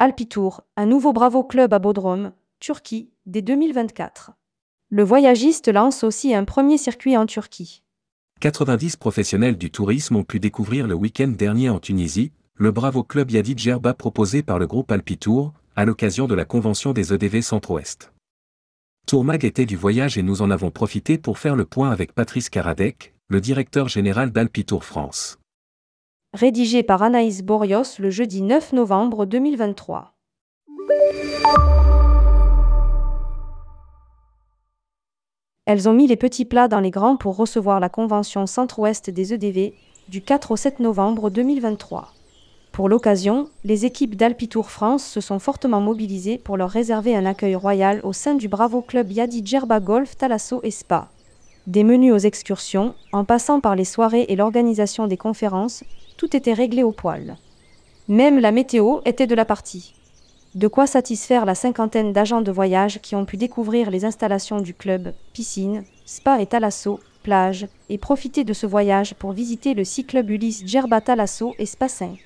Alpitour, un nouveau Bravo Club à Bodrum, Turquie, dès 2024. Le voyagiste lance aussi un premier circuit en Turquie. 90 professionnels du tourisme ont pu découvrir le week-end dernier en Tunisie, le Bravo Club Yadi Djerba proposé par le groupe Alpitour, à l'occasion de la convention des EDV Centre-Ouest. Tourmag était du voyage et nous en avons profité pour faire le point avec Patrice Karadec, le directeur général d'Alpitour France. Rédigé par Anaïs Borios le jeudi 9 novembre 2023. Elles ont mis les petits plats dans les grands pour recevoir la convention centre-ouest des EDV du 4 au 7 novembre 2023. Pour l'occasion, les équipes d'Alpitour France se sont fortement mobilisées pour leur réserver un accueil royal au sein du Bravo Club Yadi Djerba Golf Talasso et Spa. Des menus aux excursions, en passant par les soirées et l'organisation des conférences, tout était réglé au poil. Même la météo était de la partie. De quoi satisfaire la cinquantaine d'agents de voyage qui ont pu découvrir les installations du club, piscine, spa et Talasso, plage, et profiter de ce voyage pour visiter le Club Ulysse Djerba Talasso et Spa 5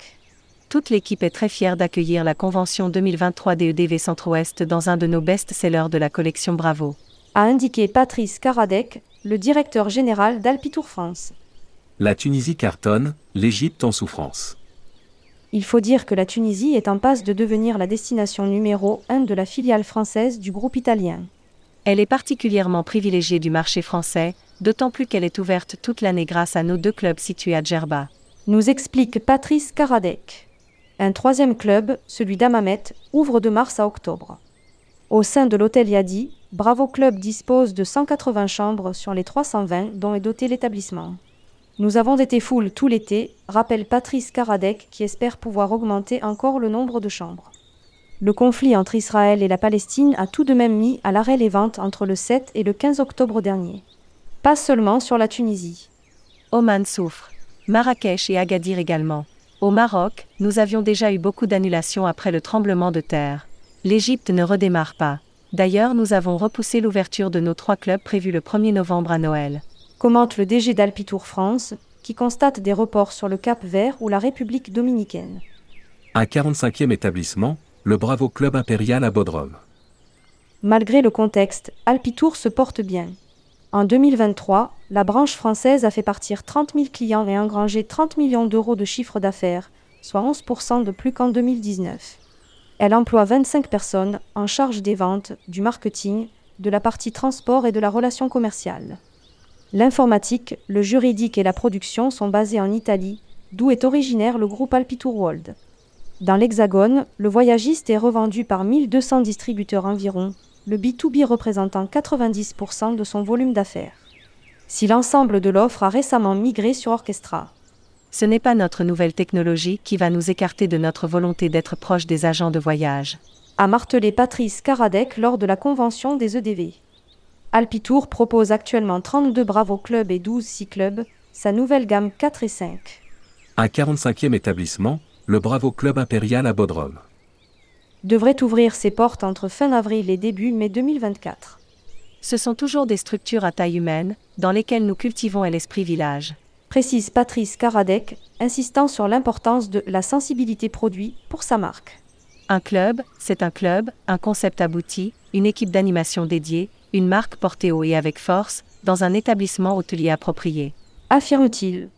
toute l'équipe est très fière d'accueillir la convention 2023 des EDV Centre-Ouest dans un de nos best-sellers de la collection Bravo. A indiqué Patrice Karadec, le directeur général d'Alpitour France. La Tunisie cartonne, l'Égypte en souffrance. Il faut dire que la Tunisie est en passe de devenir la destination numéro 1 de la filiale française du groupe italien. Elle est particulièrement privilégiée du marché français, d'autant plus qu'elle est ouverte toute l'année grâce à nos deux clubs situés à Djerba. Nous explique Patrice Karadec. Un troisième club, celui d'Amamet, ouvre de mars à octobre. Au sein de l'hôtel Yadi, Bravo Club dispose de 180 chambres sur les 320 dont est doté l'établissement. Nous avons été full tout l'été, rappelle Patrice Karadec qui espère pouvoir augmenter encore le nombre de chambres. Le conflit entre Israël et la Palestine a tout de même mis à l'arrêt les ventes entre le 7 et le 15 octobre dernier. Pas seulement sur la Tunisie. Oman souffre. Marrakech et Agadir également. Au Maroc, nous avions déjà eu beaucoup d'annulations après le tremblement de terre. L'Égypte ne redémarre pas. D'ailleurs, nous avons repoussé l'ouverture de nos trois clubs prévus le 1er novembre à Noël. Commente le DG d'Alpitour France, qui constate des reports sur le Cap Vert ou la République dominicaine. Un 45e établissement, le Bravo Club Impérial à Bodrum. Malgré le contexte, Alpitour se porte bien. En 2023, la branche française a fait partir 30 000 clients et engrangé 30 millions d'euros de chiffre d'affaires, soit 11% de plus qu'en 2019. Elle emploie 25 personnes en charge des ventes, du marketing, de la partie transport et de la relation commerciale. L'informatique, le juridique et la production sont basés en Italie, d'où est originaire le groupe Alpitour World. Dans l'Hexagone, le voyagiste est revendu par 1200 distributeurs environ, le B2B représentant 90% de son volume d'affaires. Si l'ensemble de l'offre a récemment migré sur Orchestra. Ce n'est pas notre nouvelle technologie qui va nous écarter de notre volonté d'être proche des agents de voyage. A martelé Patrice Karadec lors de la convention des EDV. Alpitour propose actuellement 32 Bravo Club et 12 C Club, sa nouvelle gamme 4 et 5. Un 45e établissement, le Bravo Club Impérial à Bodrum devrait ouvrir ses portes entre fin avril et début mai 2024. Ce sont toujours des structures à taille humaine, dans lesquelles nous cultivons l'esprit village. Précise Patrice Karadec, insistant sur l'importance de la sensibilité produit pour sa marque. Un club, c'est un club, un concept abouti, une équipe d'animation dédiée, une marque portée haut et avec force, dans un établissement hôtelier approprié. Affirme-t-il.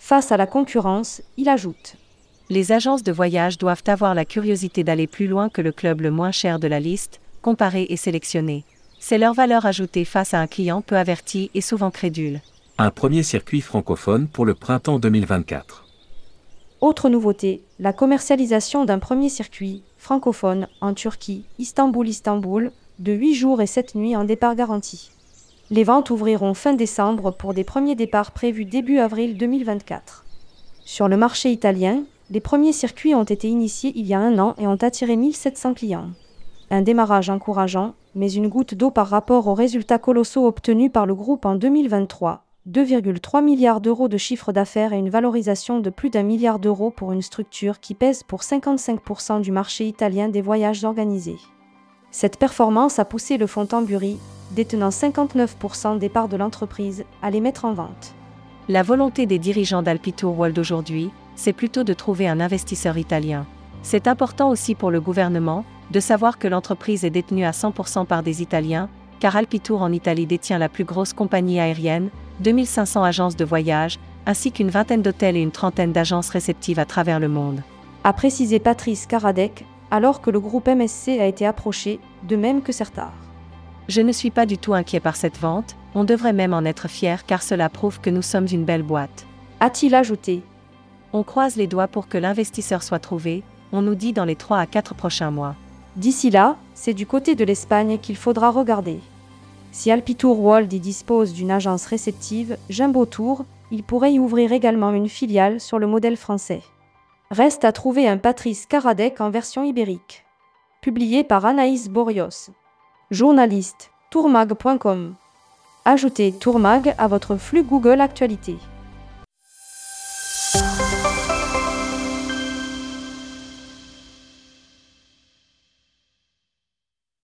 Face à la concurrence, il ajoute les agences de voyage doivent avoir la curiosité d'aller plus loin que le club le moins cher de la liste, comparer et sélectionner. C'est leur valeur ajoutée face à un client peu averti et souvent crédule. Un premier circuit francophone pour le printemps 2024. Autre nouveauté, la commercialisation d'un premier circuit francophone en Turquie, Istanbul-Istanbul, de 8 jours et 7 nuits en départ garanti. Les ventes ouvriront fin décembre pour des premiers départs prévus début avril 2024. Sur le marché italien, les premiers circuits ont été initiés il y a un an et ont attiré 1700 clients. Un démarrage encourageant, mais une goutte d'eau par rapport aux résultats colossaux obtenus par le groupe en 2023. 2,3 milliards d'euros de chiffre d'affaires et une valorisation de plus d'un milliard d'euros pour une structure qui pèse pour 55% du marché italien des voyages organisés. Cette performance a poussé le fonds Tamburi, détenant 59% des parts de l'entreprise, à les mettre en vente. La volonté des dirigeants d'Alpitour World aujourd'hui, c'est plutôt de trouver un investisseur italien. C'est important aussi pour le gouvernement de savoir que l'entreprise est détenue à 100% par des Italiens, car Alpitour en Italie détient la plus grosse compagnie aérienne, 2500 agences de voyage, ainsi qu'une vingtaine d'hôtels et une trentaine d'agences réceptives à travers le monde. A précisé Patrice Karadec, alors que le groupe MSC a été approché, de même que Certar. Je ne suis pas du tout inquiet par cette vente, on devrait même en être fier car cela prouve que nous sommes une belle boîte. A-t-il ajouté? On croise les doigts pour que l'investisseur soit trouvé, on nous dit dans les 3 à 4 prochains mois. D'ici là, c'est du côté de l'Espagne qu'il faudra regarder. Si Alpitour World y dispose d'une agence réceptive, Jumbo Tour, il pourrait y ouvrir également une filiale sur le modèle français. Reste à trouver un Patrice Karadec en version ibérique. Publié par Anaïs Borios. Journaliste, tourmag.com. Ajoutez Tourmag à votre flux Google Actualité.